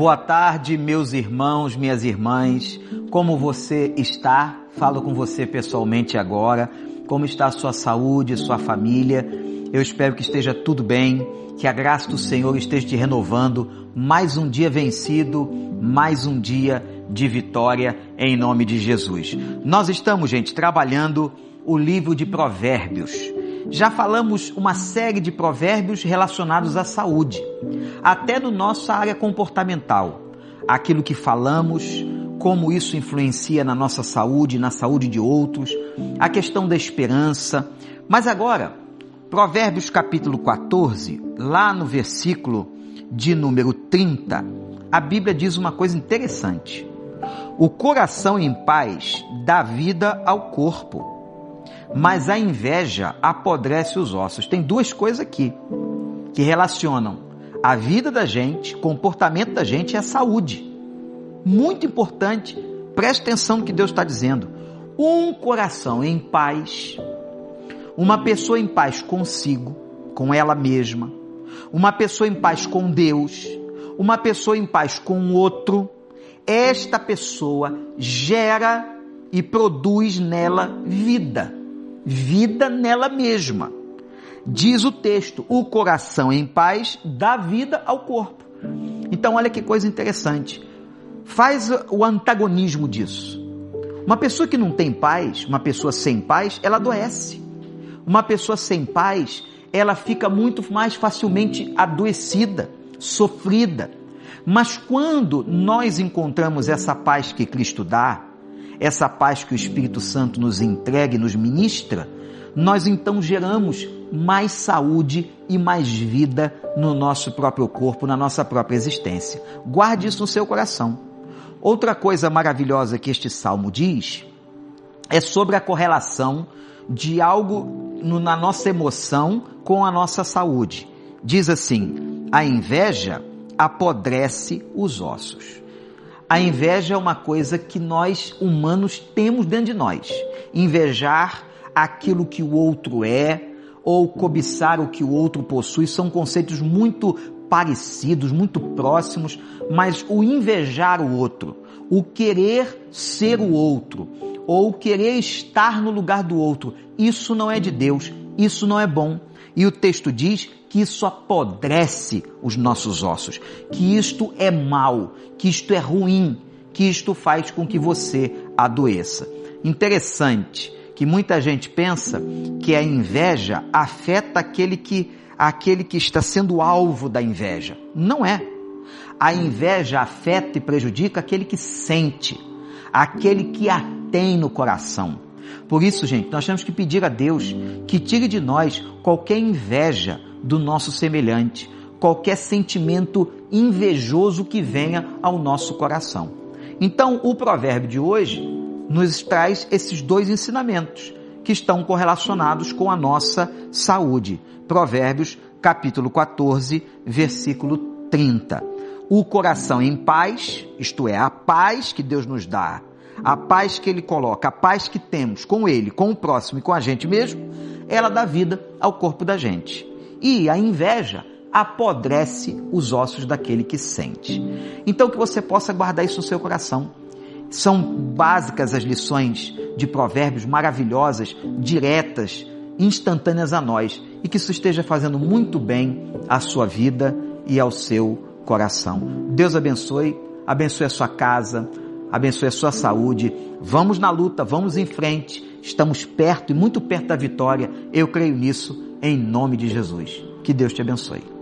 Boa tarde, meus irmãos, minhas irmãs. Como você está? Falo com você pessoalmente agora. Como está a sua saúde, sua família? Eu espero que esteja tudo bem, que a graça do Senhor esteja te renovando. Mais um dia vencido, mais um dia de vitória em nome de Jesus. Nós estamos, gente, trabalhando o livro de Provérbios. Já falamos uma série de provérbios relacionados à saúde, até no nossa área comportamental. Aquilo que falamos, como isso influencia na nossa saúde, na saúde de outros, a questão da esperança. Mas agora, Provérbios capítulo 14, lá no versículo de número 30, a Bíblia diz uma coisa interessante. O coração em paz dá vida ao corpo mas a inveja apodrece os ossos. Tem duas coisas aqui que relacionam a vida da gente, comportamento da gente e a saúde. Muito importante, preste atenção no que Deus está dizendo. Um coração em paz, uma pessoa em paz consigo, com ela mesma, uma pessoa em paz com Deus, uma pessoa em paz com o outro, esta pessoa gera e produz nela vida vida nela mesma. Diz o texto: o coração em paz dá vida ao corpo. Então, olha que coisa interessante. Faz o antagonismo disso. Uma pessoa que não tem paz, uma pessoa sem paz, ela adoece. Uma pessoa sem paz, ela fica muito mais facilmente adoecida, sofrida. Mas quando nós encontramos essa paz que Cristo dá, essa paz que o Espírito Santo nos entrega e nos ministra, nós então geramos mais saúde e mais vida no nosso próprio corpo, na nossa própria existência. Guarde isso no seu coração. Outra coisa maravilhosa que este salmo diz é sobre a correlação de algo no, na nossa emoção com a nossa saúde. Diz assim: a inveja apodrece os ossos. A inveja é uma coisa que nós humanos temos dentro de nós. Invejar aquilo que o outro é ou cobiçar o que o outro possui são conceitos muito parecidos, muito próximos, mas o invejar o outro, o querer ser o outro, ou querer estar no lugar do outro, isso não é de Deus, isso não é bom. E o texto diz que isso apodrece os nossos ossos, que isto é mal, que isto é ruim, que isto faz com que você adoeça. Interessante que muita gente pensa que a inveja afeta aquele que aquele que está sendo alvo da inveja. Não é. A inveja afeta e prejudica aquele que sente, aquele que a tem no coração. Por isso, gente, nós temos que pedir a Deus que tire de nós qualquer inveja, do nosso semelhante, qualquer sentimento invejoso que venha ao nosso coração. Então, o provérbio de hoje nos traz esses dois ensinamentos que estão correlacionados com a nossa saúde. Provérbios, capítulo 14, versículo 30. O coração em paz, isto é, a paz que Deus nos dá, a paz que Ele coloca, a paz que temos com Ele, com o próximo e com a gente mesmo, ela dá vida ao corpo da gente. E a inveja apodrece os ossos daquele que sente. Então que você possa guardar isso no seu coração. São básicas as lições de provérbios maravilhosas, diretas, instantâneas a nós e que isso esteja fazendo muito bem à sua vida e ao seu coração. Deus abençoe, abençoe a sua casa, abençoe a sua saúde. Vamos na luta, vamos em frente. Estamos perto e muito perto da vitória. Eu creio nisso em nome de Jesus. Que Deus te abençoe.